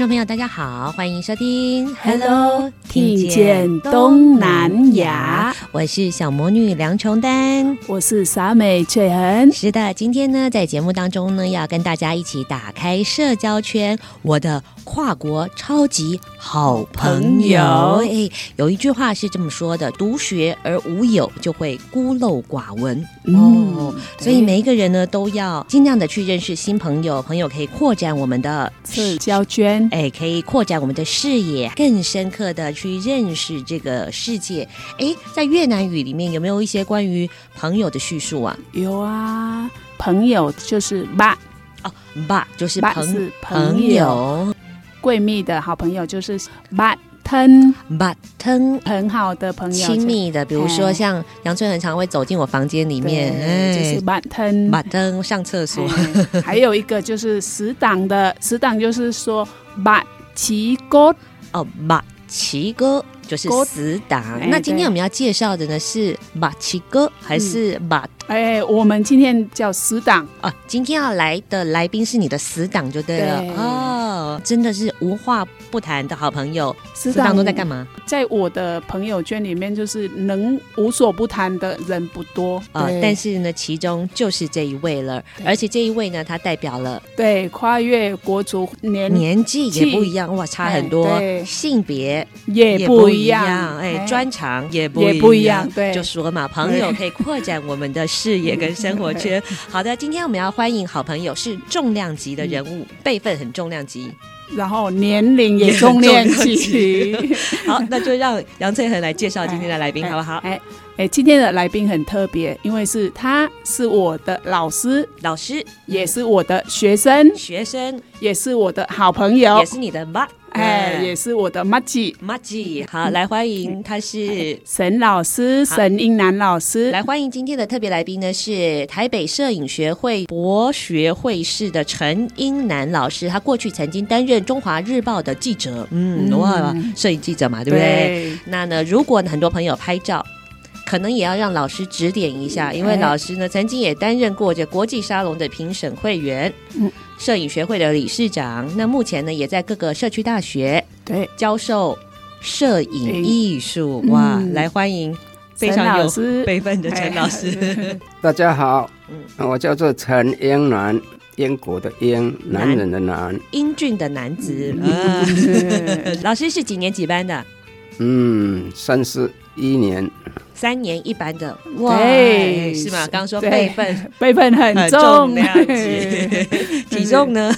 众朋友，大家好，欢迎收听 Hello，听见东南亚，我是小魔女梁琼丹，我是傻美翠痕。是的，今天呢，在节目当中呢，要跟大家一起打开社交圈，我的跨国超级好朋友。哎，有一句话是这么说的：独学而无友，就会孤陋寡闻。嗯、哦，所以每一个人呢，都要尽量的去认识新朋友，朋友可以扩展我们的社交圈。哎，可以扩展我们的视野，更深刻的去认识这个世界。哎，在越南语里面有没有一些关于朋友的叙述啊？有啊，朋友就是爸哦，爸就是朋是朋友，朋友闺蜜的好朋友就是爸疼，爸疼很好的朋友，亲密的，比如说像杨春很常会走进我房间里面，哎，就是爸疼，爸疼上厕所。还有一个就是死党的，死党就是说。把奇哥哦，把奇哥就是死党。欸、那今天我们要介绍的呢是把奇哥还是把？哎、欸，我们今天叫死党啊。今天要来的来宾是你的死党就对了对哦，真的是无话不谈的好朋友。死党都在干嘛？在我的朋友圈里面，就是能无所不谈的人不多啊、呃。但是呢，其中就是这一位了。而且这一位呢，他代表了对跨越国族年年纪也不一样哇，差很多，性别也不一样，哎，专长也不也不一样。对，就说嘛，朋友可以扩展我们的视野跟生活圈。好的，今天我们要欢迎好朋友是重量级的人物，辈分很重量级。然后年龄也中年期，好，那就让杨翠恒来介绍今天的来宾，好不好？哎哎，今天的来宾很特别，因为是他是我的老师，老师。也是我的学生，学生。也是我的好朋友，也是你的妈。哎，也是我的妈吉，麻吉，好，来欢迎，他是沈老师，沈英南老师，来欢迎今天的特别来宾呢，是台北摄影学会博学会士的陈英南老师，他过去曾经担任中华日报的记者，嗯，哇，摄影记者嘛，对不对？对，那呢，如果很多朋友拍照，可能也要让老师指点一下，因为老师呢，曾经也担任过这国际沙龙的评审会员。嗯。摄影学会的理事长，那目前呢也在各个社区大学对教授摄影艺术。哇，嗯、来欢迎非常有辈分的陈老师。大家好，我叫做陈英南，英国的英，男人的男，英俊的男子。嗯、老师是几年几班的？嗯，三十一年。三年一班的，哇，对是吗？刚刚说辈分，辈分很重，体重呢？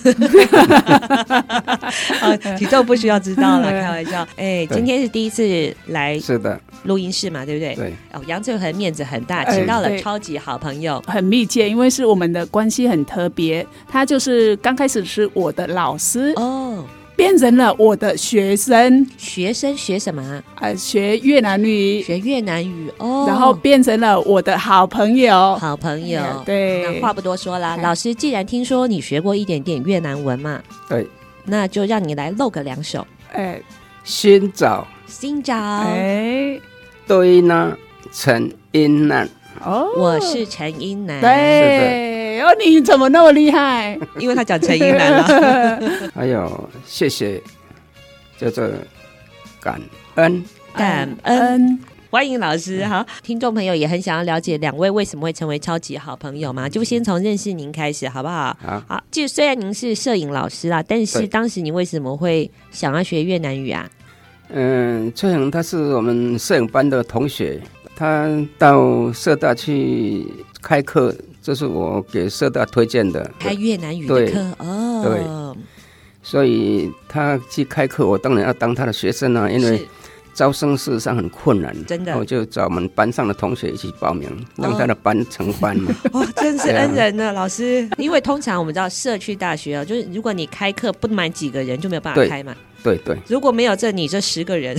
啊，体重不需要知道了，开玩笑。哎，今天是第一次来，是的，录音室嘛，对不对？对。哦，杨翠恒面子很大，请到了超级好朋友，很密切，因为是我们的关系很特别。他就是刚开始是我的老师哦。变成了我的学生，学生学什么？呃，学越南语，学越南语哦。然后变成了我的好朋友，好朋友。嗯、对，那话不多说了，老师，既然听说你学过一点点越南文嘛，对，那就让你来露个两手。哎，新找，新找，哎，对呢，陈英南。哦，我是陈英南。对，哦，你怎么那么厉害？因为他讲陈英南了。还有，谢谢，叫做感恩，感恩，欢迎老师。好，听众朋友也很想要了解两位为什么会成为超级好朋友吗？就先从认识您开始，好不好？好，好。就虽然您是摄影老师啦，但是当时您为什么会想要学越南语啊？嗯，崔恒他是我们摄影班的同学，他到社大去开课，这是我给社大推荐的，开越南语的课哦。对，所以他去开课，我当然要当他的学生啊，因为招生事实上很困难，真的，我就找我们班上的同学一起报名，让他的班成班嘛。哦，真是恩人呢，老师。因为通常我们知道社区大学啊，就是如果你开课不满几个人，就没有办法开嘛。对对，如果没有这你这十个人，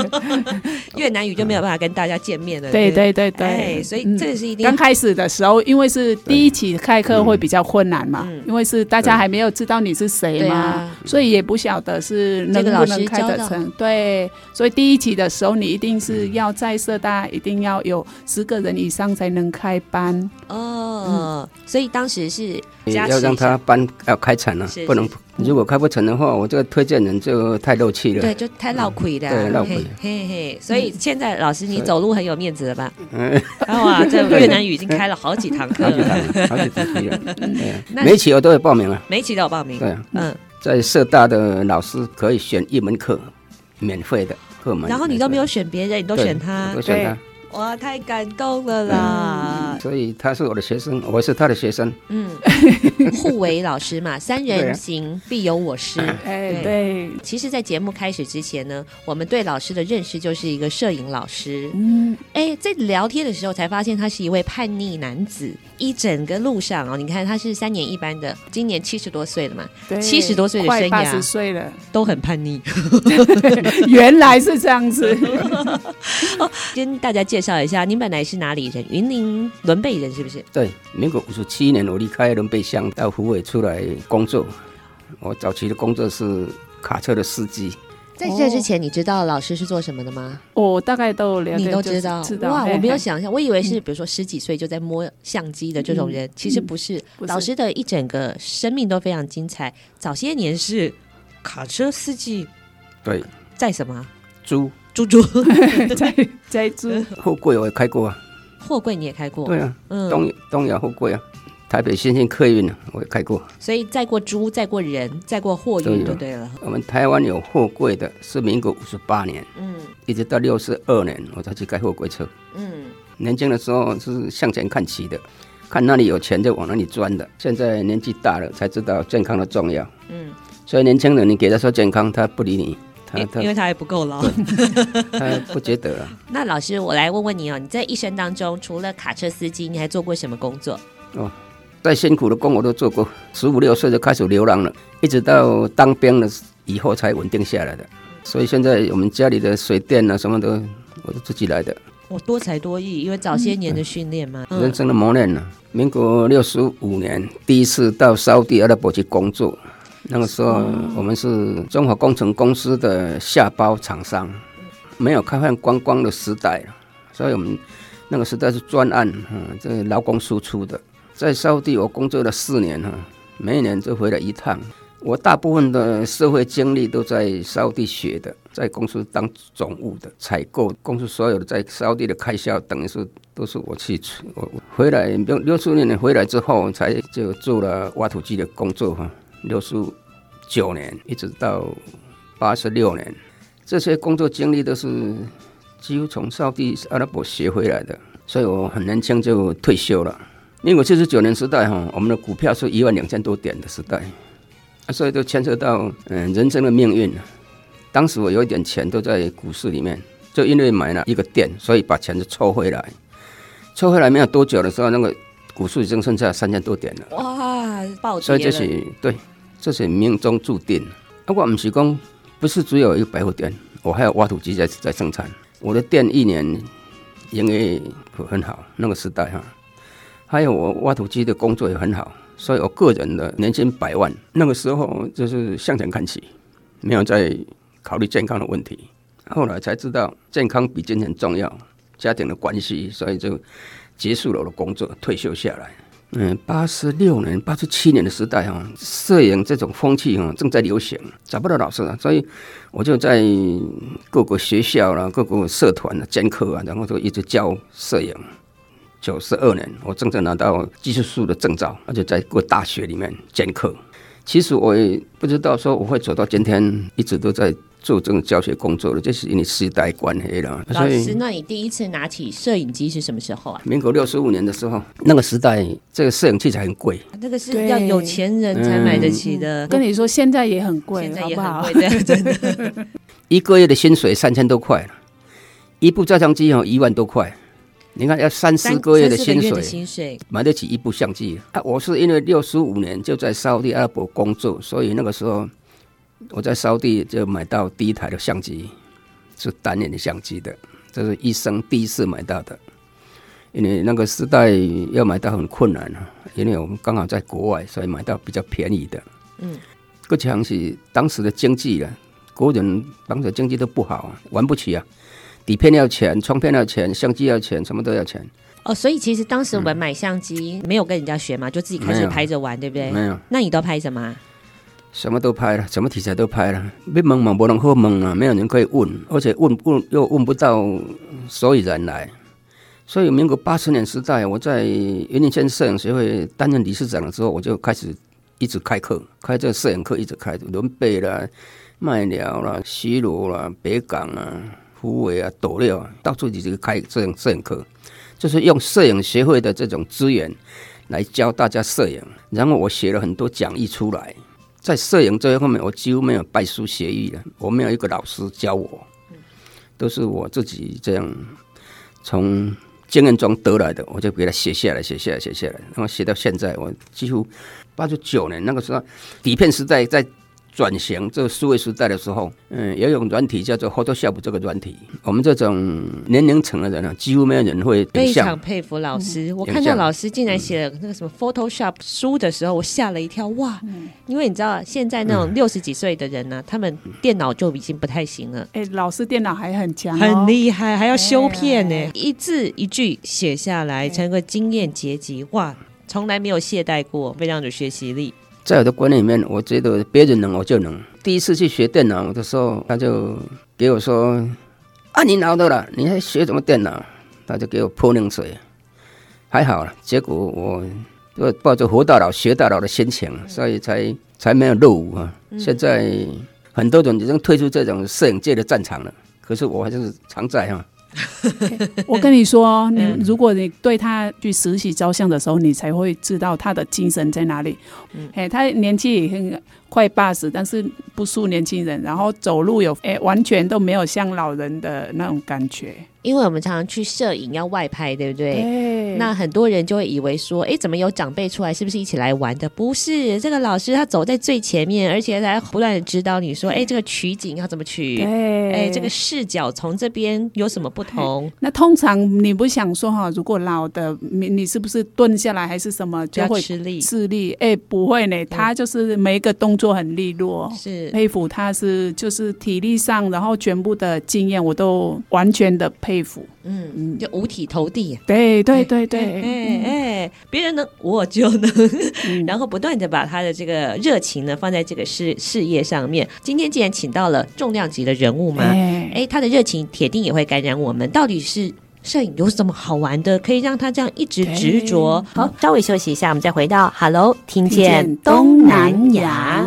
越南语就没有办法跟大家见面了。对对对对，所以这是一定。刚开始的时候，因为是第一期开课会比较困难嘛，因为是大家还没有知道你是谁嘛，所以也不晓得是能不能开得成。对，所以第一期的时候，你一定是要在社大，一定要有十个人以上才能开班。哦，所以当时是要让他搬要开成了，不能。如果开不成的话，我这个推荐人就太漏气了。对，就太闹亏了。对，闹亏。嘿嘿，所以现在老师你走路很有面子了吧？嗯。哇，这越南语已经开了好几堂课了。好几堂课了。每一期我都有报名啊。每一期都有报名。对。嗯。在社大的老师可以选一门课，免费的课门。然后你都没有选别人，你都选他。都选他。哇，太感动了啦！所以他是我的学生，我是他的学生。嗯，互为老师嘛，三人行必有我师。哎，对。其实，在节目开始之前呢，我们对老师的认识就是一个摄影老师。嗯，哎，在聊天的时候才发现他是一位叛逆男子。一整个路上哦，你看他是三年一班的，今年七十多岁了嘛，七十多岁的生涯，十岁了，都很叛逆。原来是这样子。跟大家介绍。介绍一下，您本来是哪里人？云林伦贝人是不是？对，民国五十七年我离开伦贝乡到湖尾出来工作。我早期的工作是卡车的司机。在这之前，你知道老师是做什么的吗？我大概都了解，你都知道。知道哇，我没有想象，我以为是比如说十几岁就在摸相机的这种人，其实不是。老师的一整个生命都非常精彩。早些年是卡车司机，对，在什么？租。猪猪 在在猪货柜我也开过啊，货柜你也开过？对啊，嗯，东东亚货柜啊，台北新兴客运我也开过。所以载过猪，载过人，载过货运就对了。我们台湾有货柜的是民国五十八年，嗯，一直到六十二年我才去开货柜车。嗯，年轻的时候是向前看齐的，看哪里有钱就往哪里钻的。现在年纪大了才知道健康的重要。嗯，所以年轻人你给他说健康，他不理你。因为他还不够老，他不觉得了。那老师，我来问问你哦，你在一生当中，除了卡车司机，你还做过什么工作？哦，再辛苦的工我都做过。十五六岁就开始流浪了，一直到当兵了以后才稳定下来的。所以现在我们家里的水电啊什么的，我都自己来的。我多才多艺，因为早些年的训练嘛，嗯、人生的磨练呢。民国六十五年，第一次到沙乌地阿拉伯去工作。那个时候，我们是中华工程公司的下包厂商，没有开放观光的时代，所以我们那个时代是专案，嗯，这劳工输出的。在沙地我工作了四年哈，每一年就回来一趟。我大部分的社会经历都在沙地学的，在公司当总务的，采购公司所有的在沙地的开销，等于是都是我去出。我回来六六十年回来之后，才就做了挖土机的工作哈。六十九年一直到八十六年，这些工作经历都是几乎从沙乌地阿拉伯学回来的，所以我很年轻就退休了。民国七十九年时代哈，我们的股票是一万两千多点的时代，所以都牵涉到嗯人生的命运。当时我有一点钱都在股市里面，就因为买了一个店，所以把钱就抽回来。抽回来没有多久的时候，那个股市已经剩下三千多点了。哇，暴跌！所以这是对。这是命中注定。不过我们是讲，不是只有一个百货店，我还有挖土机在在生产。我的店一年营业很好，那个时代哈。还有我挖土机的工作也很好，所以我个人的年薪百万。那个时候就是向前看齐，没有再考虑健康的问题。后来才知道健康比金钱重要，家庭的关系，所以就结束了我的工作，退休下来。嗯，八十六年、八十七年的时代哈，摄影这种风气哈正在流行，找不到老师啊，所以我就在各个学校啦、各个社团啊兼课啊，然后就一直教摄影。九十二年，我真正拿到技术士的证照，而且在各大学里面兼课。其实我也不知道说我会走到今天，一直都在做这种教学工作的，这是因为时代关系了。老师，那你第一次拿起摄影机是什么时候啊？民国六十五年的时候，那个时代这个摄影器材很贵，那个是要有钱人才买得起的。嗯、跟你说，现在也很贵，现在也很贵，好好 真的。一个月的薪水三千多块了，一部照相机要一万多块。你看，要三四个月的薪水，薪水买得起一部相机啊！我是因为六十五年就在沙乌地阿拉伯工作，所以那个时候我在烧地就买到第一台的相机，是单眼的相机的，这是一生第一次买到的。因为那个时代要买到很困难啊，因为我们刚好在国外，所以买到比较便宜的。嗯，个强是当时的经济啊，国人当时经济都不好啊，玩不起啊。底片要钱，窗片要钱，相机要钱，什么都要钱。哦，所以其实当时我们买相机没有跟人家学嘛，就自己开始拍着玩，对不对？没有。那你都拍什么？什么都拍了，什么题材都拍了。没问嘛，不能好问啊，没有人可以问，而且问问又问不到所以然来。所以民国八十年时代，我在云林县摄影协会担任理事长的时候，我就开始一直开课，开这个摄影课一直开，仑背啦、麦寮啦、西螺啦、北港啊。虎尾啊，斗六啊，到处就是开这种摄影课，就是用摄影协会的这种资源来教大家摄影。然后我写了很多讲义出来，在摄影这一方面，我几乎没有拜师学艺的，我没有一个老师教我，都是我自己这样从经验中得来的，我就给他写下来，写下来，写下来，然后写到现在，我几乎八九九年那个时候底片时代在。转型这个数位时代的时候，嗯，有一种软体叫做 Photoshop 这个软体，我们这种年龄层的人呢，几乎没有人会。非常佩服老师，嗯、我看到老师竟然写了那个什么 Photoshop 书的时候，我吓了一跳，哇！嗯、因为你知道现在那种六十几岁的人呢、啊，嗯、他们电脑就已经不太行了。哎，老师电脑还很强、哦，很厉害，还要修片呢，哎、一字一句写下来，成个经验结集，哇！从来没有懈怠过，非常有学习力。在我的观念里面，我觉得别人能，我就能。第一次去学电脑的时候，他就给我说：“啊，你老的了，你还学什么电脑？”他就给我泼冷水。还好了，结果我就抱着活到老学到老的心情，所以才才没有落伍啊。现在很多人已经退出这种摄影界的战场了，可是我还是常在哈。我跟你说，你如果你对他去实习照相的时候，你才会知道他的精神在哪里。嗯，哎，他年纪也很快八十，但是不输年轻人，然后走路有哎，完全都没有像老人的那种感觉。因为我们常常去摄影要外拍，对不对？对。那很多人就会以为说，哎，怎么有长辈出来？是不是一起来玩的？不是，这个老师他走在最前面，而且他不断的指导你说，哎，这个取景要怎么取？对。哎，这个视角从这边有什么不同？那通常你不想说哈，如果老的你你是不是蹲下来还是什么就会吃力？吃力？哎，不会呢，他就是每一个动作很利落，是。佩服他是就是体力上，然后全部的经验我都完全的佩。服，嗯嗯，就五体投地，对对对。对，哎哎，别人能，我就能，嗯、然后不断的把他的这个热情呢放在这个事事业上面。今天既然请到了重量级的人物嘛，哎，哎，他的热情铁定也会感染我们。到底是摄影有什么好玩的，可以让他这样一直执着？好，稍微休息一下，我们再回到 Hello，听见东南亚。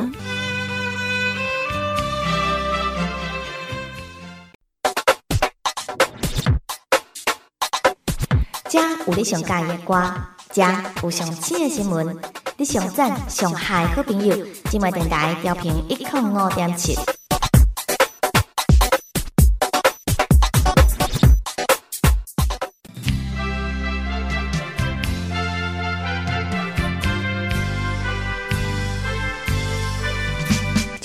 这有你上喜欢的歌，这有上新的新闻，你上赞上嗨好朋友，今晚电台调频一点五点七。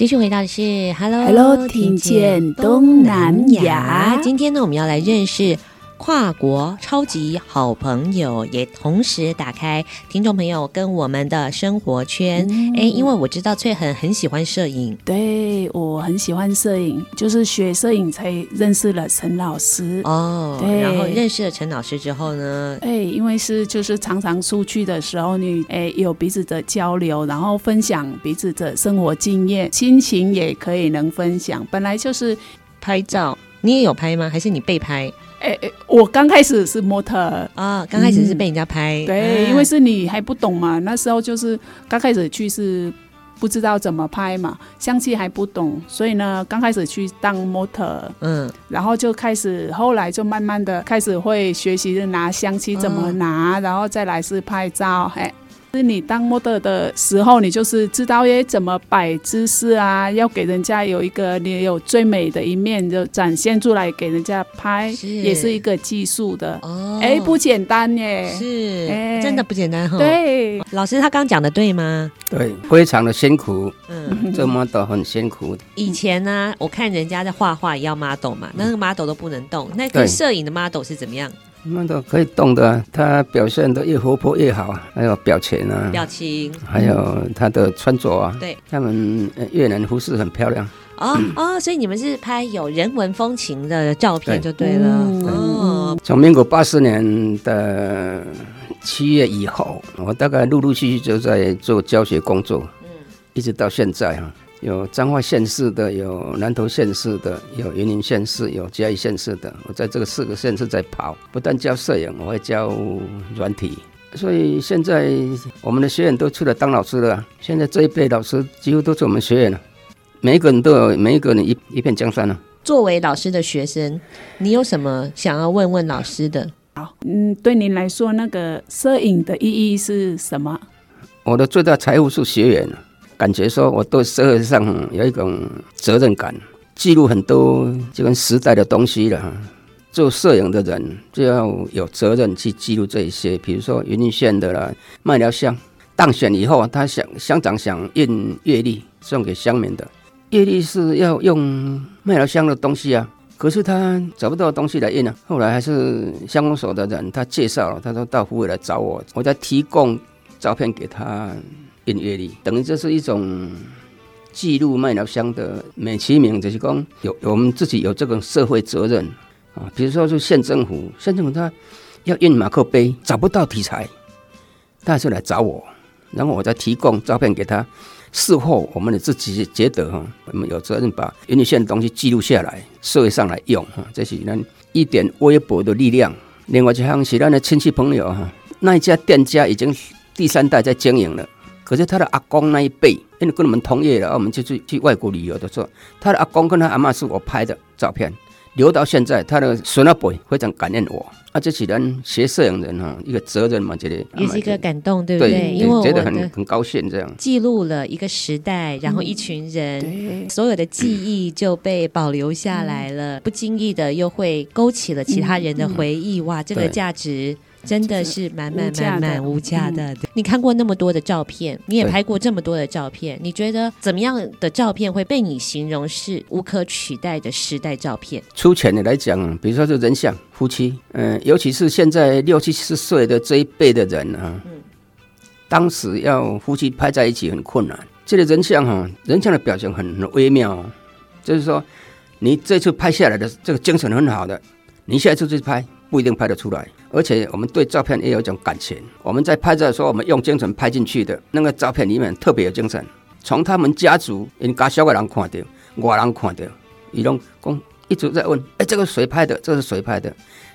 继续回到的是 Hello Hello，听见东南亚。今天呢，我们要来认识。跨国超级好朋友，也同时打开听众朋友跟我们的生活圈。哎、嗯，因为我知道翠恒很喜欢摄影，对，我很喜欢摄影，就是学摄影才认识了陈老师。哦，对，然后认识了陈老师之后呢，哎，因为是就是常常出去的时候，你哎有彼此的交流，然后分享彼此的生活经验，心情也可以能分享。本来就是拍照，你也有拍吗？还是你被拍？哎哎，我刚开始是模特啊，刚开始是被人家拍，嗯、对、啊，因为是你还不懂嘛，那时候就是刚开始去是不知道怎么拍嘛，相机还不懂，所以呢，刚开始去当模特，嗯，然后就开始，后来就慢慢的开始会学习拿相机怎么拿，嗯、然后再来是拍照，嘿。是你当模特的时候，你就是知道耶怎么摆姿势啊，要给人家有一个你有最美的一面就展现出来给人家拍，是也是一个技术的哦。哎，不简单耶，是，哎，真的不简单哈。对，老师他刚讲的对吗？对，非常的辛苦，嗯，做 model 很辛苦。以前呢、啊，我看人家在画画也要 model 嘛，那个 model 都不能动，那个摄影的 model 是怎么样？那都可以动的，他表现的越活泼越好啊，还有表情啊，表情，还有他的穿着啊，对，他们越南服饰很漂亮。哦哦，所以你们是拍有人文风情的照片就对了。哦，从民国八十年的七月以后，我大概陆陆续续就在做教学工作，嗯，一直到现在哈。有彰化县市的，有南投县市的，有云林县市，有嘉义县市的。我在这个四个县市在跑，不但教摄影，我会教软体。所以现在我们的学员都出来当老师了。现在这一辈老师几乎都是我们学员了，每一个人都有，每一个人一一片江山了。作为老师的学生，你有什么想要问问老师的？好，嗯，对您来说，那个摄影的意义是什么？我的最大财富是学员。感觉说，我对社会上有一种责任感，记录很多这个时代的东西了。做摄影的人就要有责任去记录这一些，比如说云林县的啦，麦寮乡当选以后，他想乡长想印月历送给乡民的，月历是要用麦寮乡的东西啊，可是他找不到东西来印啊。后来还是乡公所的人他介绍了，他说到虎尾来找我，我再提供照片给他。印月历等于这是一种记录麦寮乡的美其名，就是讲有我们自己有这个社会责任啊。比如说是县政府，县政府他要印马克杯，找不到题材，他就来找我，然后我再提供照片给他。事后我们的自己觉得哈，我们有责任把云林县的东西记录下来，社会上来用哈，这是咱一点微薄的力量。另外一项是咱的亲戚朋友哈，那一家店家已经第三代在经营了。可是他的阿公那一辈，因为跟我们同业了，我们就去去外国旅游的时候，他的阿公跟他阿妈是我拍的照片，留到现在，他的孙阿伯非常感念我。啊，这几人学摄影人哈，一个责任嘛，觉得也是一个感动，对不对？对，因为我觉得很很高兴这样。记录了一个时代，然后一群人，嗯、所有的记忆就被保留下来了，嗯、不经意的又会勾起了其他人的回忆。嗯、哇，这个价值。真的是满满满满无价的。你看过那么多的照片，你也拍过这么多的照片，你觉得怎么样的照片会被你形容是无可取代的时代照片？粗浅的来讲，比如说是人像夫妻，嗯，尤其是现在六七十岁的这一辈的人啊，嗯，当时要夫妻拍在一起很困难。这个人像哈，人像的表情很微妙，就是说你这次拍下来的这个精神很好的，你下一次去拍。不一定拍得出来，而且我们对照片也有一种感情。我们在拍照的时候，我们用精神拍进去的那个照片里面特别有精神。从他们家族，因家小的人看到，外人看到，伊拢讲一直在问：哎，这个谁拍的？这是谁拍的？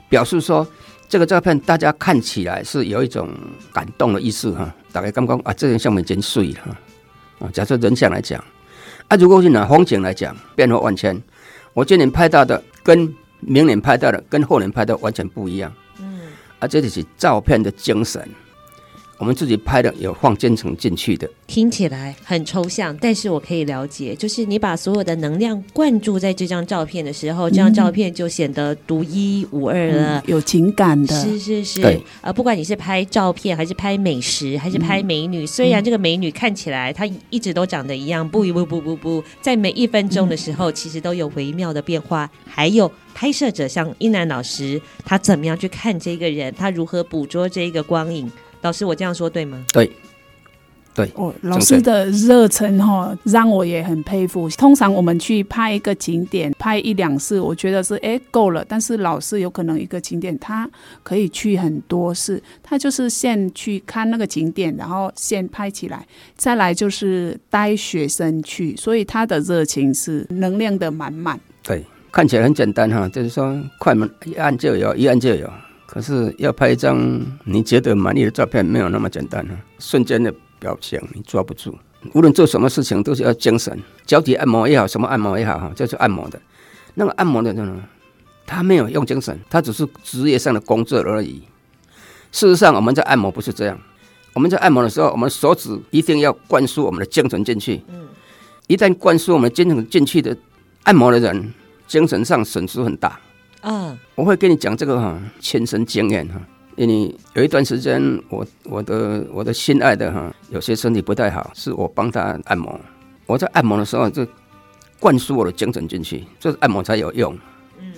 表示说这个照片大家看起来是有一种感动的意思哈。大概刚刚啊，这人像我们真水哈啊。假设人像来讲啊，如果是拿风景来讲，变化万千。我今年拍到的跟。明年拍到的跟后年拍到完全不一样，嗯，啊，这就是照片的精神。我们自己拍的有放渐层进去的，听起来很抽象，但是我可以了解，就是你把所有的能量灌注在这张照片的时候，这张照片就显得独一无二了，嗯、有情感的。是是是，对。呃，不管你是拍照片，还是拍美食，还是拍美女，嗯、虽然这个美女看起来她一直都长得一样，不不不不不，在每一分钟的时候，其实都有微妙的变化，还有拍摄者像一男老师，他怎么样去看这个人，他如何捕捉这个光影。老师，我这样说对吗？对，对。哦，老师的热忱哈，让我也很佩服。通常我们去拍一个景点，拍一两次，我觉得是哎够了。但是老师有可能一个景点，他可以去很多次。他就是先去看那个景点，然后先拍起来，再来就是带学生去。所以他的热情是能量的满满。对，看起来很简单哈，就是说快门一按就有，一按就有。可是要拍一张你觉得满意的照片，没有那么简单啊！瞬间的表情你抓不住。无论做什么事情，都是要精神。脚底按摩也好，什么按摩也好，哈，就是按摩的。那个按摩的人，他没有用精神，他只是职业上的工作而已。事实上，我们在按摩不是这样。我们在按摩的时候，我们手指一定要灌输我们的精神进去。嗯。一旦灌输我们精神进去的，按摩的人精神上损失很大。嗯，我会跟你讲这个哈，亲身经验哈。因为有一段时间，我我的我的心爱的哈，有些身体不太好，是我帮他按摩。我在按摩的时候，就灌输我的精神进去，就是按摩才有用。嗯，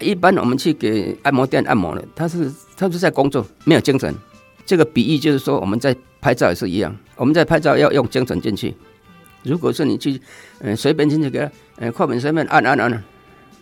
一般我们去给按摩店按摩的，他是他是在工作，没有精神。这个比喻就是说，我们在拍照也是一样，我们在拍照要用精神进去。如果是你去嗯随便进去给他嗯快门随便按按按按。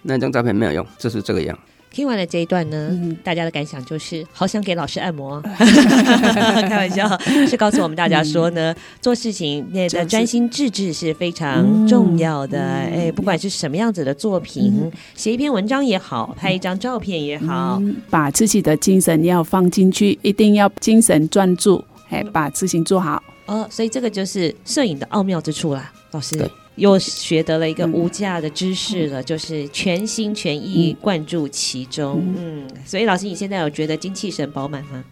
那张照片没有用，就是这个样。听完了这一段呢，嗯、大家的感想就是好想给老师按摩。开玩笑，是告诉我们大家说呢，嗯、做事情那个专心致志是非常重要的。哎、不管是什么样子的作品，嗯、写一篇文章也好，拍一张照片也好，嗯、把自己的精神要放进去，一定要精神专注，哎，把事情做好。哦，所以这个就是摄影的奥妙之处啦，老师。又学得了一个无价的知识了，嗯、就是全心全意灌注其中。嗯，嗯，所以老师，你现在有觉得精气神饱满吗？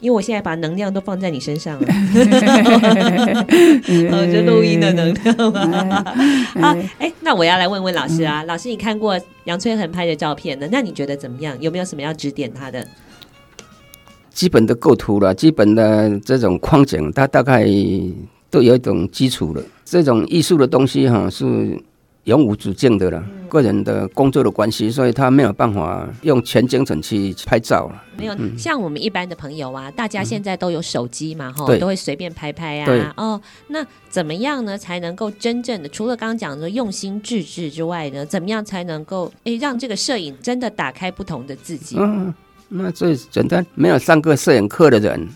因为我现在把能量都放在你身上了，这录音的能量嘛。好，哎，那我要来问问老师啊，嗯、老师，你看过杨翠恒拍的照片呢？那你觉得怎么样？有没有什么要指点他的？基本的构图了，基本的这种框景，他大概。都有一种基础了，这种艺术的东西哈是永无止境的了。嗯、个人的工作的关系，所以他没有办法用全精神去拍照了。没有，嗯、像我们一般的朋友啊，大家现在都有手机嘛，哈、嗯，都会随便拍拍啊。哦，那怎么样呢，才能够真正的除了刚刚讲的用心致志之外呢，怎么样才能够诶让这个摄影真的打开不同的自己？嗯，那最简单，没有上过摄影课的人。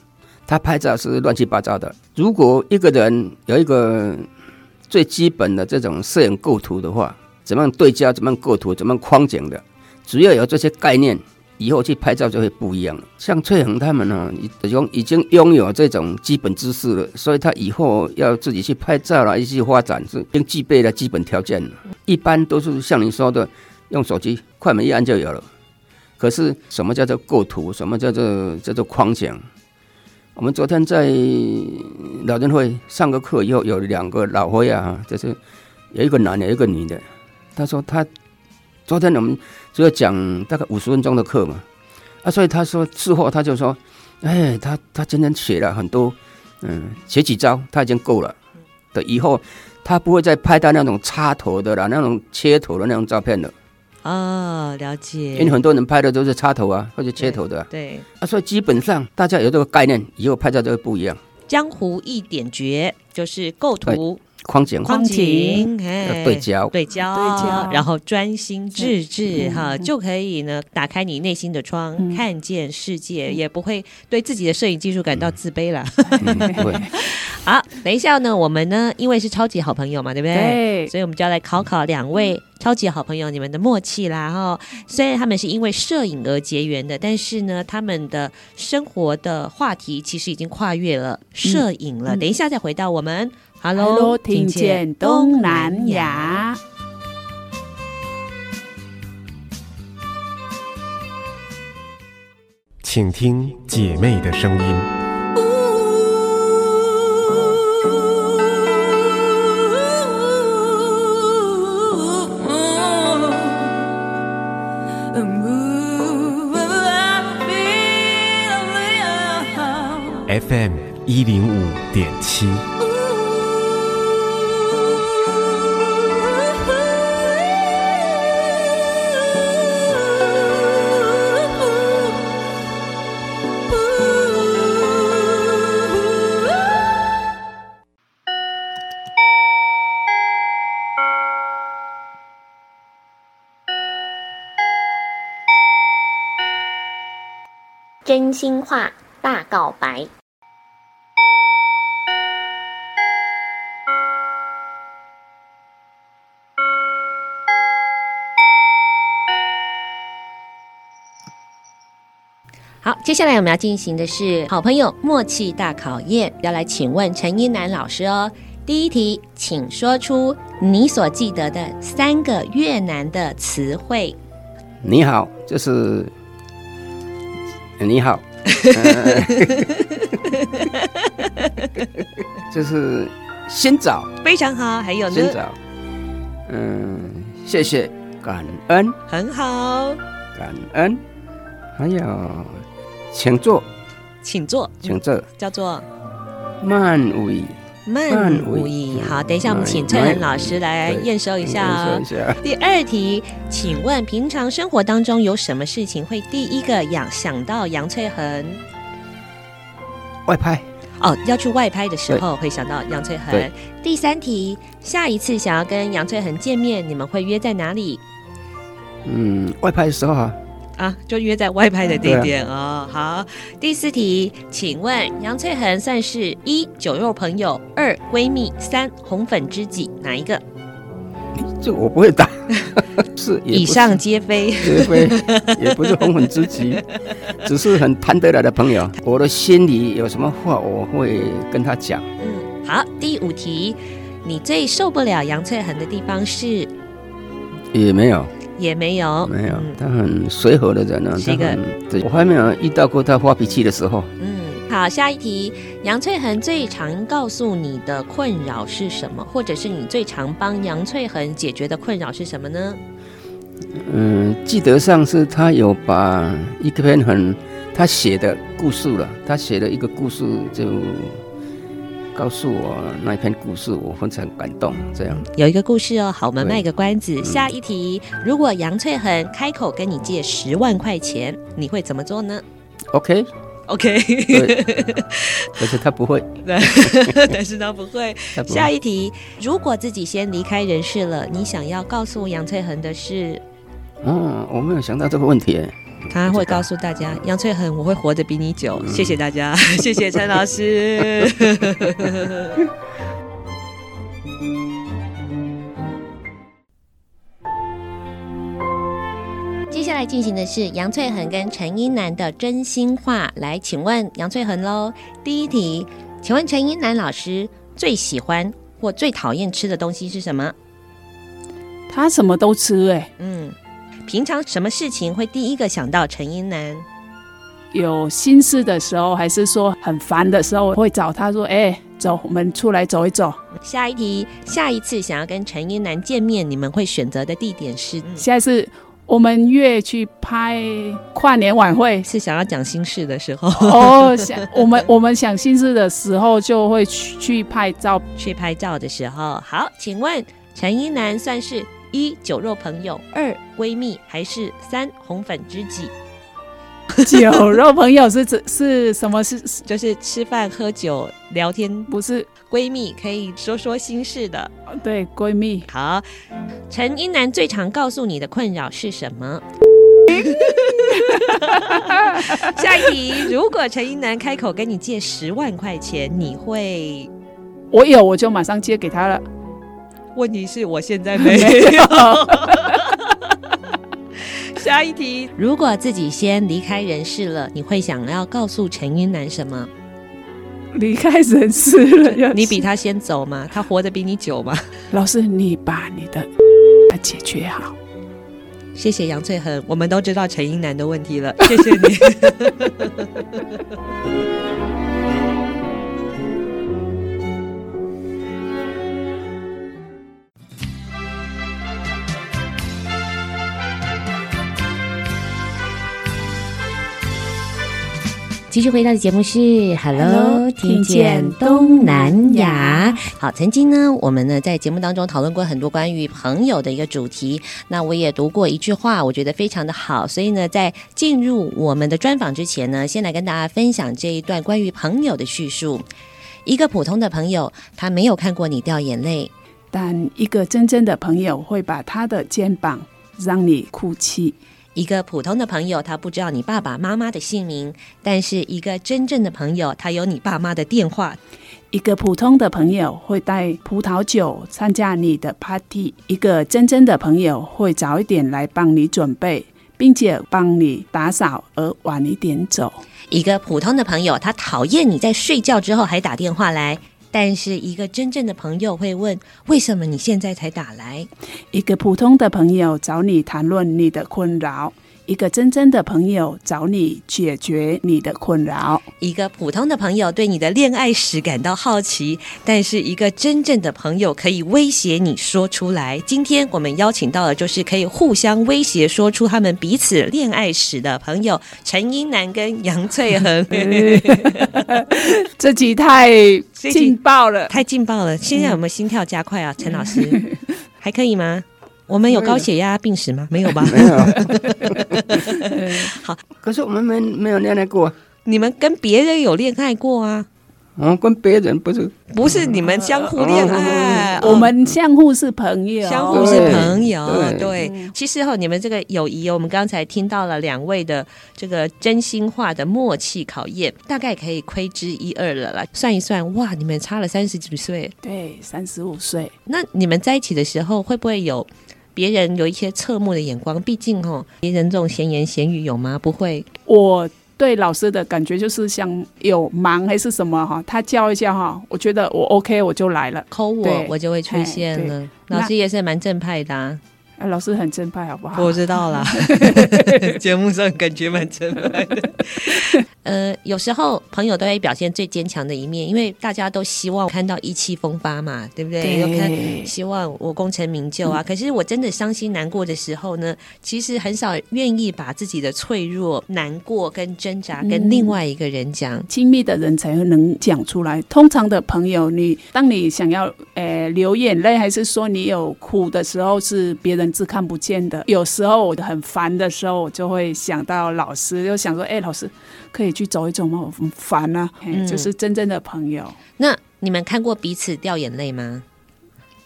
他拍照是乱七八糟的。如果一个人有一个最基本的这种摄影构图的话，怎么样对焦，怎么样构图，怎么样框景的，只要有这些概念，以后去拍照就会不一样。像翠恒他们呢，已经已经拥有这种基本知识了，所以他以后要自己去拍照了，一些发展是已经具备了基本条件了。一般都是像你说的，用手机快门一按就有了。可是什么叫做构图？什么叫做叫做框景？我们昨天在老人会上个课以后，有两个老灰啊，就是有一个男的，一个女的。他说他昨天我们只有讲大概五十分钟的课嘛，啊，所以他说事后他就说，哎，他他今天学了很多，嗯，学几招他已经够了，的以后他不会再拍到那种插头的啦，那种切头的那种照片了。哦，了解。因为很多人拍的都是插头啊，或者切头的啊。对。对啊，所以基本上大家有这个概念，以后拍照就会不一样。江湖一点诀就是构图。框景，框景，哎，对焦，对焦，对焦，然后专心致志哈，就可以呢，打开你内心的窗，看见世界，也不会对自己的摄影技术感到自卑了。好，等一下呢，我们呢，因为是超级好朋友嘛，对不对？对，所以我们就要来考考两位超级好朋友你们的默契啦哈。虽然他们是因为摄影而结缘的，但是呢，他们的生活的话题其实已经跨越了摄影了。等一下再回到我们。Hello，听见东南亚。请听姐妹的声音。FM 一零五点七。真心话大告白。好，接下来我们要进行的是好朋友默契大考验，要来请问陈一楠老师哦。第一题，请说出你所记得的三个越南的词汇。你好，就是。你好，就是先找，非常好。还有呢？先找，嗯，谢谢，感恩，很好，感恩。还有，请坐，请坐，请坐，叫做慢位。慢无疑。好，等一下我们请翠恒老师来验收一下哦。第二题，请问平常生活当中有什么事情会第一个想想到杨翠恒？外拍。哦，要去外拍的时候会想到杨翠恒。第三题，下一次想要跟杨翠恒见面，你们会约在哪里？嗯，外拍的时候啊。啊，就约在外拍的地点哦。好，第四题，请问杨翠恒算是一酒肉朋友，二闺蜜，三红粉知己，哪一个？这个我不会答，是以上皆非，皆非，也不是红粉知己，只是很谈得来的朋友。我的心里有什么话，我会跟他讲。嗯，好，第五题，你最受不了杨翠恒的地方是？也没有。也没有，没有，他很随和的人呢、啊。这个，对，我还没有遇到过他发脾气的时候。嗯，好，下一题，杨翠恒最常告诉你的困扰是什么？或者是你最常帮杨翠恒解决的困扰是什么呢？嗯，记得上次他有把一篇很他写的故事了，他写了一个故事就。告诉我那一篇故事，我非常感动。这样有一个故事哦，好，我们卖个关子。下一题，如果杨翠恒开口跟你借十万块钱，你会怎么做呢？OK，OK，可 是他不会，但是他不会。下一题，如果自己先离开人世了，你想要告诉杨翠恒的是？哦，我没有想到这个问题。他会告诉大家，杨翠恒，我会活得比你久。谢谢大家，谢谢陈老师。接下来进行的是杨翠恒跟陈英男的真心话。来，请问杨翠恒喽。第一题，请问陈英男老师最喜欢或最讨厌吃的东西是什么？他什么都吃哎、欸。嗯。平常什么事情会第一个想到陈英男？有心事的时候，还是说很烦的时候，会找他说：“哎、欸，走，我们出来走一走。”下一题，下一次想要跟陈英男见面，你们会选择的地点是？下一次我们约去拍跨年晚会，是想要讲心事的时候。哦，想我们 我们想心事的时候，就会去去拍照，去拍照的时候。好，请问陈英男算是？一酒肉朋友，二闺蜜，还是三红粉知己？酒肉朋友是指是什么？是就是吃饭喝酒聊天，不是闺蜜可以说说心事的。对，闺蜜。好，陈英男最常告诉你的困扰是什么？下一题，如果陈英男开口跟你借十万块钱，你会？我有，我就马上借给他了。问题是我现在 没有。下一题，如果自己先离开人世了，你会想要告诉陈英男什么？离开人世了，你比他先走吗？他活得比你久吗？老师，你把你的解决好。谢谢杨翠恒，我们都知道陈英男的问题了。谢谢你。继续回到的节目是 Hello，听见东南亚。好，曾经呢，我们呢在节目当中讨论过很多关于朋友的一个主题。那我也读过一句话，我觉得非常的好。所以呢，在进入我们的专访之前呢，先来跟大家分享这一段关于朋友的叙述。一个普通的朋友，他没有看过你掉眼泪，但一个真正的朋友会把他的肩膀让你哭泣。一个普通的朋友，他不知道你爸爸妈妈的姓名，但是一个真正的朋友，他有你爸妈的电话。一个普通的朋友会带葡萄酒参加你的 party，一个真正的朋友会早一点来帮你准备，并且帮你打扫而晚一点走。一个普通的朋友，他讨厌你在睡觉之后还打电话来。但是一个真正的朋友会问：为什么你现在才打来？一个普通的朋友找你谈论你的困扰。一个真正的朋友找你解决你的困扰，一个普通的朋友对你的恋爱史感到好奇，但是一个真正的朋友可以威胁你说出来。今天我们邀请到的就是可以互相威胁说出他们彼此恋爱史的朋友陈英男跟杨翠恒。这集太劲爆了，太劲爆了！现在有没有心跳加快啊，陈老师？还可以吗？我们有高血压病史吗？没有吧？没有。好，可是我们没没有恋爱过。你们跟别人有恋爱过啊？嗯，跟别人不是？不是你们相互恋爱，我们相互是朋友，相互是朋友。对，其实哈，你们这个友谊，我们刚才听到了两位的这个真心话的默契考验，大概可以窥之一二了啦。算一算，哇，你们差了三十几岁，对，三十五岁。那你们在一起的时候，会不会有？别人有一些侧目的眼光，毕竟哦，别人这种闲言闲语有吗？不会。我对老师的感觉就是像有忙还是什么哈，他叫一下哈，我觉得我 OK，我就来了，call 我我就会出现了。老师也是蛮正派的啊。啊，老师很正派，好不好？我知道啦，节目上感觉蛮正派的。呃，有时候朋友都会表现最坚强的一面，因为大家都希望看到意气风发嘛，对不对？对看希望我功成名就啊。嗯、可是我真的伤心难过的时候呢，其实很少愿意把自己的脆弱、难过跟挣扎跟另外一个人讲，嗯、亲密的人才能讲出来。通常的朋友，你当你想要呃流眼泪，还是说你有苦的时候，是别人。是看不见的。有时候我很烦的时候，我就会想到老师，就想说：“哎、欸，老师可以去走一走吗？我很烦啊。嗯”就是真正的朋友。那你们看过彼此掉眼泪吗？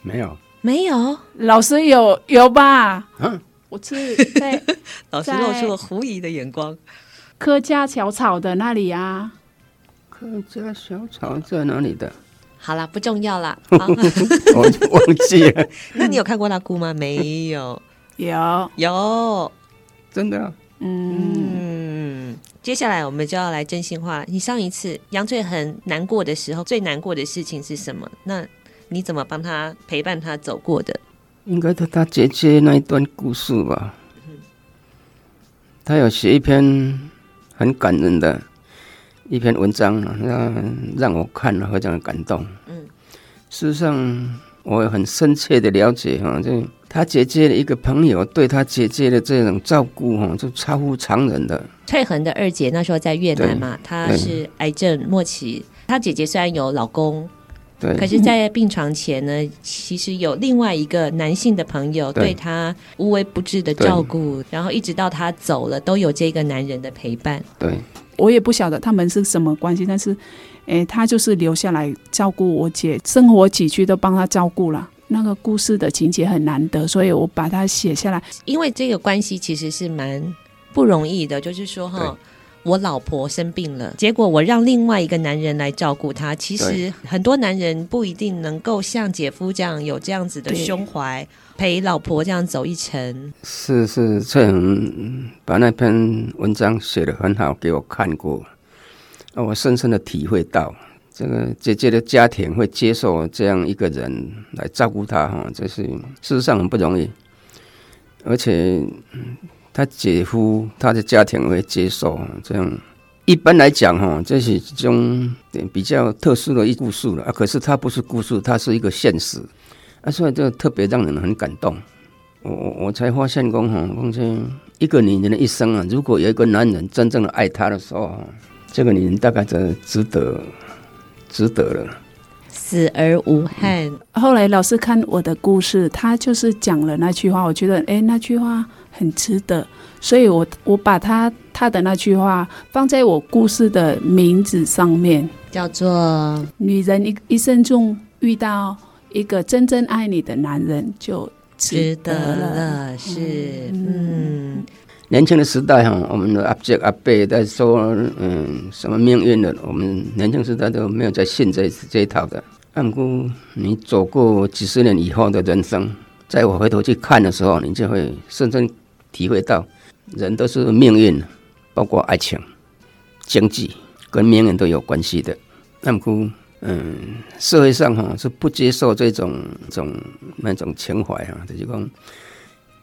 没有，没有。老师有有吧？嗯，我是在 老师露出了狐疑的眼光。客家小草的那里啊？客家小草在哪里的？好了，不重要了。我就忘记了。那你有看过他哭吗？没有。有有，真的、啊。嗯。接下来我们就要来真心话。你上一次杨翠很难过的时候，最难过的事情是什么？那你怎么帮他陪伴他走过的？应该是他姐姐那一段故事吧。他有写一篇很感人的。一篇文章，让让我看了非常的感动。嗯，事实上，我很深切的了解哈，就他姐姐的一个朋友对他姐姐的这种照顾哈，就超乎常人的。翠恒的二姐那时候在越南嘛，她是癌症末期，她姐姐虽然有老公，对，可是，在病床前呢，其实有另外一个男性的朋友对他无微不至的照顾，然后一直到他走了，都有这个男人的陪伴。对。我也不晓得他们是什么关系，但是，诶，他就是留下来照顾我姐，生活起居都帮他照顾了。那个故事的情节很难得，所以我把它写下来。因为这个关系其实是蛮不容易的，就是说哈，我老婆生病了，结果我让另外一个男人来照顾她。其实很多男人不一定能够像姐夫这样有这样子的胸怀。陪老婆这样走一程，是是，翠恒把那篇文章写得很好，给我看过，我深深的体会到，这个姐姐的家庭会接受这样一个人来照顾她，哈，这是事实上很不容易，而且他姐夫他的家庭会接受这样，一般来讲，哈，这是一种比较特殊的一故事了啊，可是它不是故事，它是一个现实。啊，所以这特别让人很感动。我我我才发现，讲哈，讲这一个女人的一生啊，如果有一个男人真正的爱她的时候，这个女人大概就值得，值得了，死而无憾。后来老师看我的故事，他就是讲了那句话，我觉得哎，那句话很值得，所以我我把他他的那句话放在我故事的名字上面，叫做“女人一一生中遇到一个真正爱你的男人，就值得了。得了”是嗯。嗯年轻的时代哈，我们的阿杰阿伯在说，嗯，什么命运的，我们年轻时代都没有在信这这一套的。按估你走过几十年以后的人生，在我回头去看的时候，你就会深深体会到，人都是命运，包括爱情、经济，跟命运都有关系的。按估，嗯，社会上哈是不接受这种种那种情怀啊，就是讲。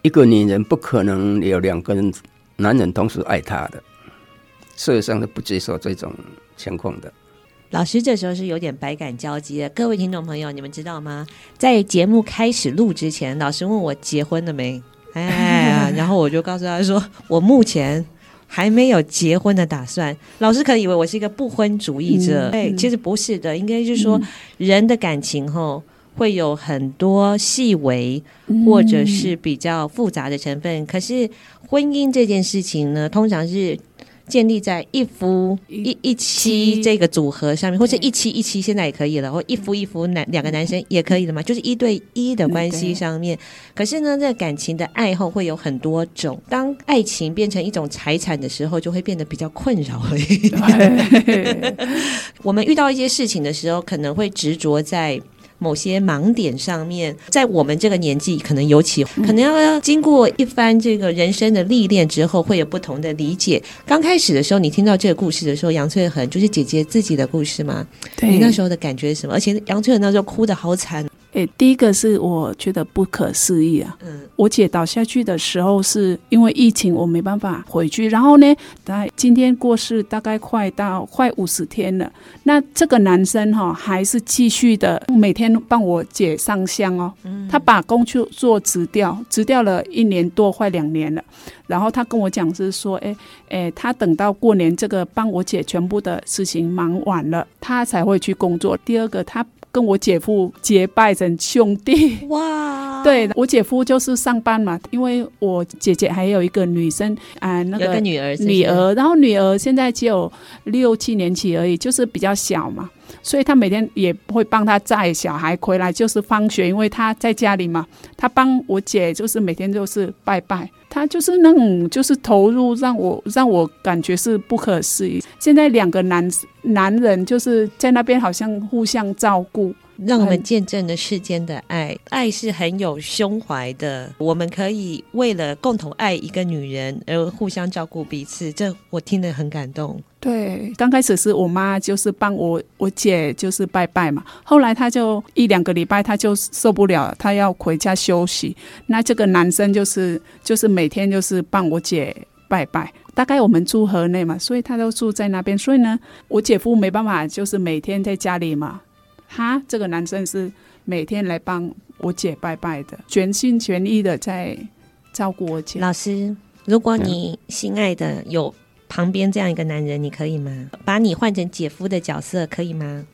一个女人不可能有两个人男人同时爱她的，社会上是不接受这种情况的。老师这时候是有点百感交集的。各位听众朋友，你们知道吗？在节目开始录之前，老师问我结婚了没？哎，然后我就告诉他说，我目前还没有结婚的打算。老师可能以为我是一个不婚主义者，其实不是的，应该就是说人的感情吼。会有很多细微或者是比较复杂的成分，嗯、可是婚姻这件事情呢，通常是建立在一夫一一妻这个组合上面，或者一妻一妻现在也可以了，或一夫一夫男两个男生也可以了嘛，就是一对一的关系上面。可是呢，这个感情的爱好会有很多种，当爱情变成一种财产的时候，就会变得比较困扰了一点。我们遇到一些事情的时候，可能会执着在。某些盲点上面，在我们这个年纪，可能尤其可能要经过一番这个人生的历练之后，会有不同的理解。刚开始的时候，你听到这个故事的时候，杨翠恒就是姐姐自己的故事吗？对，你那时候的感觉是什么？而且杨翠恒那时候哭的好惨。哎，第一个是我觉得不可思议啊！嗯，我姐倒下去的时候是因为疫情，我没办法回去。然后呢，他今天过世，大概快到快五十天了。那这个男生哈、哦，还是继续的每天帮我姐上香哦。嗯，他把工作做辞掉，辞掉了一年多，快两年了。然后他跟我讲是说，哎哎，他等到过年这个帮我姐全部的事情忙完了，他才会去工作。第二个，他。跟我姐夫结拜成兄弟哇！对，我姐夫就是上班嘛，因为我姐姐还有一个女生啊，那个女儿，女儿，然后女儿现在只有六七年级而已，就是比较小嘛。所以他每天也会帮他载小孩回来，就是放学，因为他在家里嘛。他帮我姐，就是每天就是拜拜，他就是那种就是投入，让我让我感觉是不可思议。现在两个男男人就是在那边，好像互相照顾。让我们见证了世间的爱，爱是很有胸怀的。我们可以为了共同爱一个女人而互相照顾彼此，这我听得很感动。对，刚开始是我妈就是帮我我姐就是拜拜嘛，后来她就一两个礼拜她就受不了，她要回家休息。那这个男生就是就是每天就是帮我姐拜拜。大概我们住河内嘛，所以他都住在那边。所以呢，我姐夫没办法，就是每天在家里嘛。他这个男生是每天来帮我姐拜拜的，全心全意的在照顾我姐。老师，如果你心爱的有旁边这样一个男人，你可以吗？把你换成姐夫的角色，可以吗？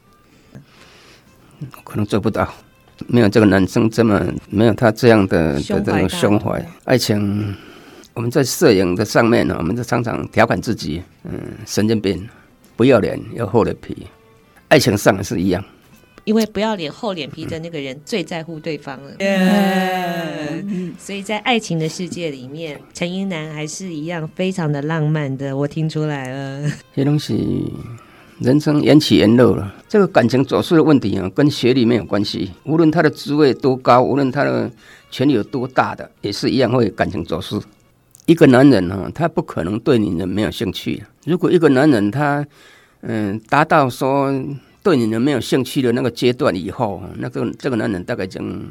可能做不到，没有这个男生这么没有他这样的的这种胸怀。爱情，我们在摄影的上面呢，我们就常常调侃自己，嗯，神经病，不要脸又厚脸皮。爱情上也是一样。因为不要脸厚脸皮的那个人最在乎对方了，yeah. 所以在爱情的世界里面，陈英男还是一样非常的浪漫的。我听出来了，这东西人生缘起缘落了。这个感情走势的问题啊，跟学历没有关系。无论他的职位多高，无论他的权力有多大的，也是一样会感情走势。一个男人哈，他不可能对女人没有兴趣。如果一个男人他嗯达到说。对女人没有兴趣的那个阶段以后，那个这个男人大概已经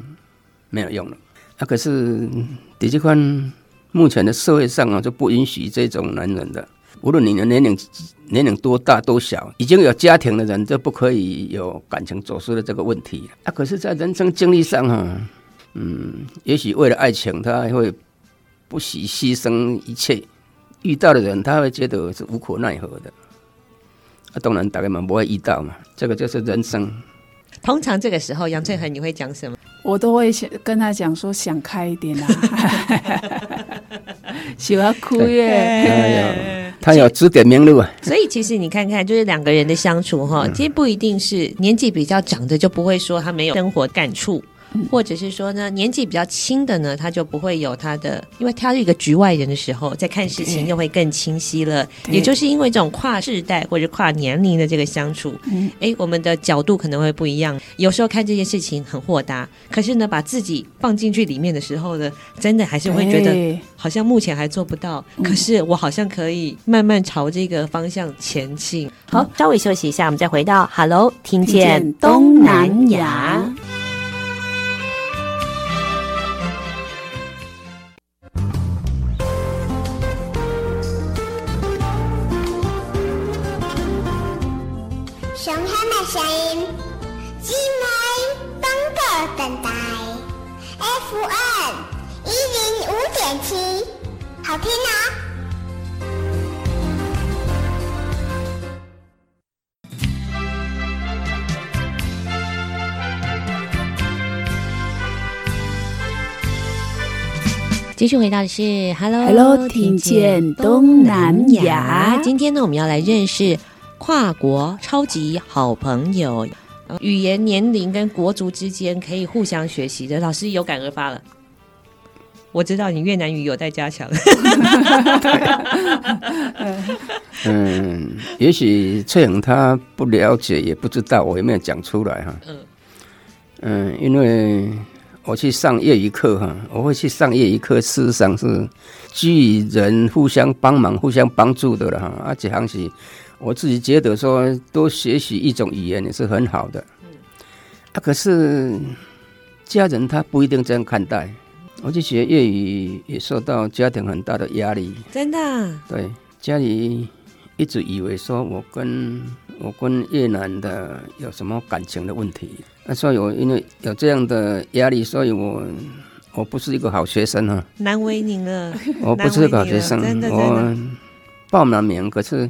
没有用了。那、啊、可是，的确看目前的社会上啊，就不允许这种男人的。无论你的年龄年龄多大多小，已经有家庭的人，就不可以有感情走失的这个问题。啊，可是，在人生经历上哈，嗯，也许为了爱情，他还会不惜牺牲一切。遇到的人，他会觉得是无可奈何的。啊，当然大家嘛不会遇到嘛，这个就是人生。通常这个时候，杨翠恒你会讲什么？我都会想跟他讲说，想开一点啦，喜欢哭耶。他有指点明路啊。所以其实你看看，就是两个人的相处哈，其实不一定是年纪比较长的就不会说他没有生活感触。或者是说呢，年纪比较轻的呢，他就不会有他的，因为他是一个局外人的时候，在看事情就会更清晰了。也就是因为这种跨世代或者跨年龄的这个相处，哎，我们的角度可能会不一样。有时候看这件事情很豁达，可是呢，把自己放进去里面的时候呢，真的还是会觉得好像目前还做不到，可是我好像可以慢慢朝这个方向前进。好，稍微休息一下，我们再回到 Hello，听见东南亚。点七，好听啊！继续回到的是 Hello，Hello，听见东南亚。今天呢，我们要来认识。跨国超级好朋友，语言、年龄跟国族之间可以互相学习的。老师有感而发了，我知道你越南语有待加强。嗯，也许翠恒他不了解，也不知道我有没有讲出来哈。嗯嗯，因为我去上业余课哈，我会去上业余课，事实上是基于人互相帮忙、互相帮助的了哈。而且还是。我自己觉得说，多学习一种语言也是很好的。啊，可是家人他不一定这样看待。我去学粤语也受到家庭很大的压力。真的？对，家里一直以为说我跟我跟越南的有什么感情的问题。那所以我因为有这样的压力，所以我我不是一个好学生啊。难为您了。我不是一个好学生，我报了名，可是。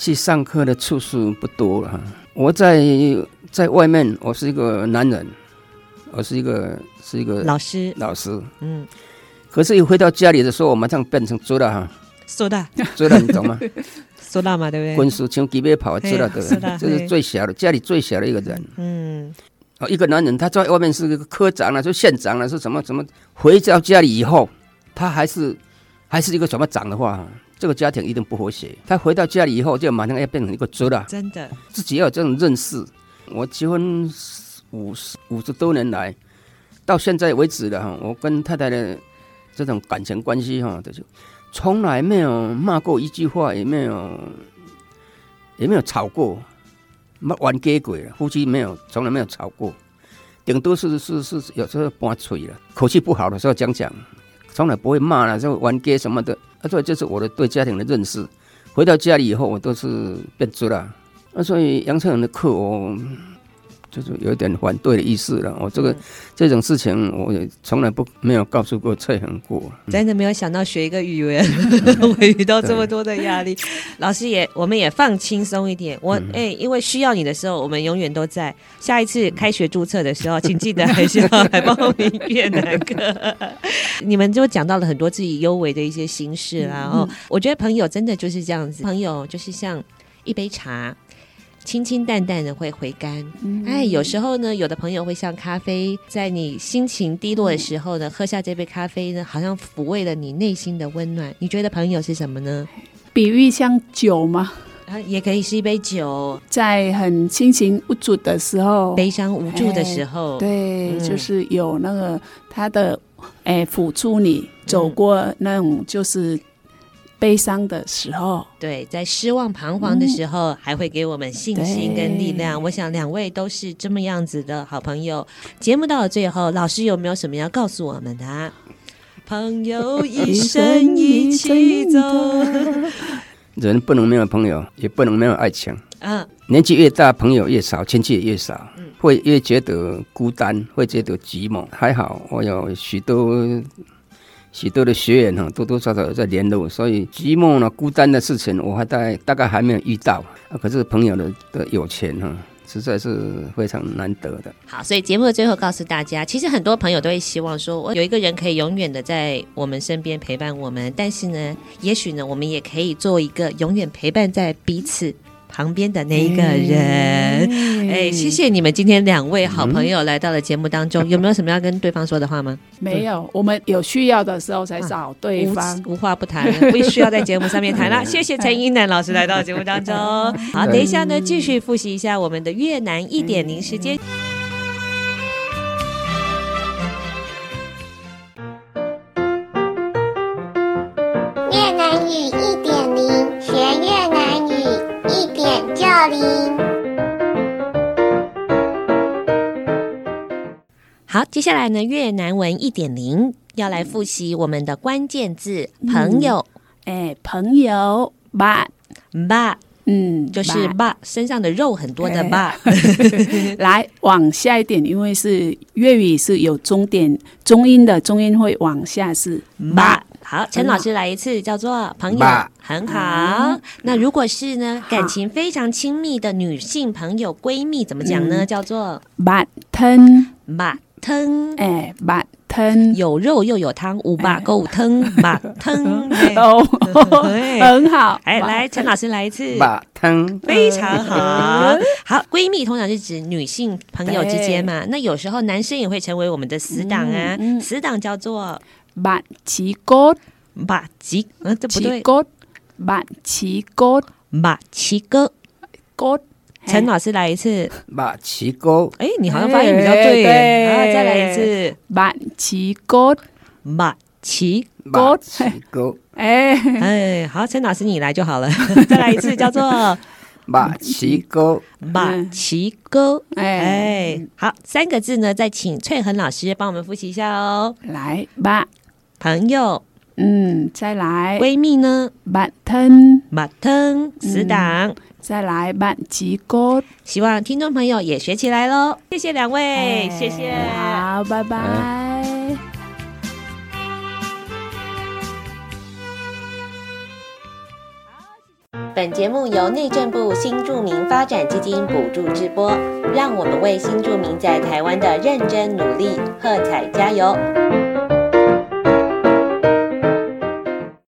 去上课的次数不多了哈。我在在外面，我是一个男人，我是一个是一个老师，老师。嗯。可是，一回到家里的时候，我马上变成猪了哈。苏大，猪了，你懂吗？苏大嘛，对不对？军事像鸡尾跑，猪了的，这是最小的，家里最小的一个人。嗯。哦，一个男人，他在外面是一个科长了，是县长了，是什么什么？回到家里以后，他还是还是一个什么长的话。这个家庭一定不和谐。他回到家里以后，就马上要变成一个猪了。真的，自己要有这种认识。我结婚五十五十多年来，到现在为止的哈，我跟太太的这种感情关系哈，就从来没有骂过一句话，也没有也没有吵过，没冤家过，夫妻没有从来没有吵过，顶多是是是有时候拌嘴了，口气不好的时候讲讲，从来不会骂了，就冤家什么的。啊，所以这是我的对家庭的认识。回到家里以后，我都是变猪了。啊，所以杨萃恒的课我。就是有点反对的意思了。我这个这种事情，我也从来不没有告诉过翠恒过。真的没有想到学一个语言 会遇到这么多的压力。老师也，我们也放轻松一点。我哎、欸，因为需要你的时候，我们永远都在。下一次开学注册的时候，请记得还是要来报名越南课。你们就讲到了很多自己幽微的一些心事啦。然后我觉得朋友真的就是这样子，朋友就是像一杯茶。清清淡淡的会回甘，嗯、哎，有时候呢，有的朋友会像咖啡，在你心情低落的时候呢，喝下这杯咖啡呢，好像抚慰了你内心的温暖。你觉得朋友是什么呢？比喻像酒吗？啊，也可以是一杯酒，在很心情无助的时候，悲伤无助的时候，哎、对，嗯、就是有那个他的哎辅助你走过那种就是。悲伤的时候，对，在失望彷徨的时候，嗯、还会给我们信心跟力量。我想两位都是这么样子的好朋友。节目到了最后，老师有没有什么要告诉我们的？朋友一生一起走。人不能没有朋友，也不能没有爱情。嗯，年纪越大，朋友越少，亲戚也越少，嗯、会越觉得孤单，会觉得寂寞。还好，我有许多。许多的学员哈，多多少少有在联络，所以寂寞呢、孤单的事情，我还大概大概还没有遇到。啊，可是朋友的的有钱哈，实在是非常难得的。好，所以节目的最后告诉大家，其实很多朋友都会希望说，我有一个人可以永远的在我们身边陪伴我们，但是呢，也许呢，我们也可以做一个永远陪伴在彼此。旁边的那一个人，哎，谢谢你们今天两位好朋友来到了节目当中，有没有什么要跟对方说的话吗？没有，我们有需要的时候才找对方，无话不谈，不需要在节目上面谈了。谢谢陈英楠老师来到节目当中。好，等一下呢，继续复习一下我们的越南一点零时间。越南语好，接下来呢，越南文一点零要来复习我们的关键字“朋友”。哎、嗯，朋友，bạn bạn，嗯，就是 bạn 身上的肉很多的 bạn。来，往下一点，因为是粤语是有中点中音的，中音会往下是 bạn。好，陈老师来一次，叫做朋友，很好。那如果是呢，感情非常亲密的女性朋友、闺蜜，怎么讲呢？叫做 bạn thân，bạn thân，哎，bạn thân，有肉又有汤，五把够汤，bạn thân，哦，很好。哎，来，陈老师来一次，bạn thân，非常好。好，闺蜜通常是指女性朋友之间嘛，那有时候男生也会成为我们的死党啊，死党叫做。马奇沟，马奇，这奇对，马奇沟，马奇沟，沟。陈老师来一次，马奇沟。哎，你好像发音比较对，再来一次，马奇沟，马奇沟，马奇沟。哎哎，好，陈老师你来就好了，再来一次，叫做马奇沟，马奇沟。哎，好，三个字呢，再请翠恒老师帮我们复习一下哦，来吧。朋友，嗯，再来。闺蜜呢？bạn thân，bạn thân，死党。再来马吉哥。希望听众朋友也学起来喽。谢谢两位，谢谢。好，拜拜。本节目由内政部新住民发展基金补助直播，让我们为新住民在台湾的认真努力喝彩加油。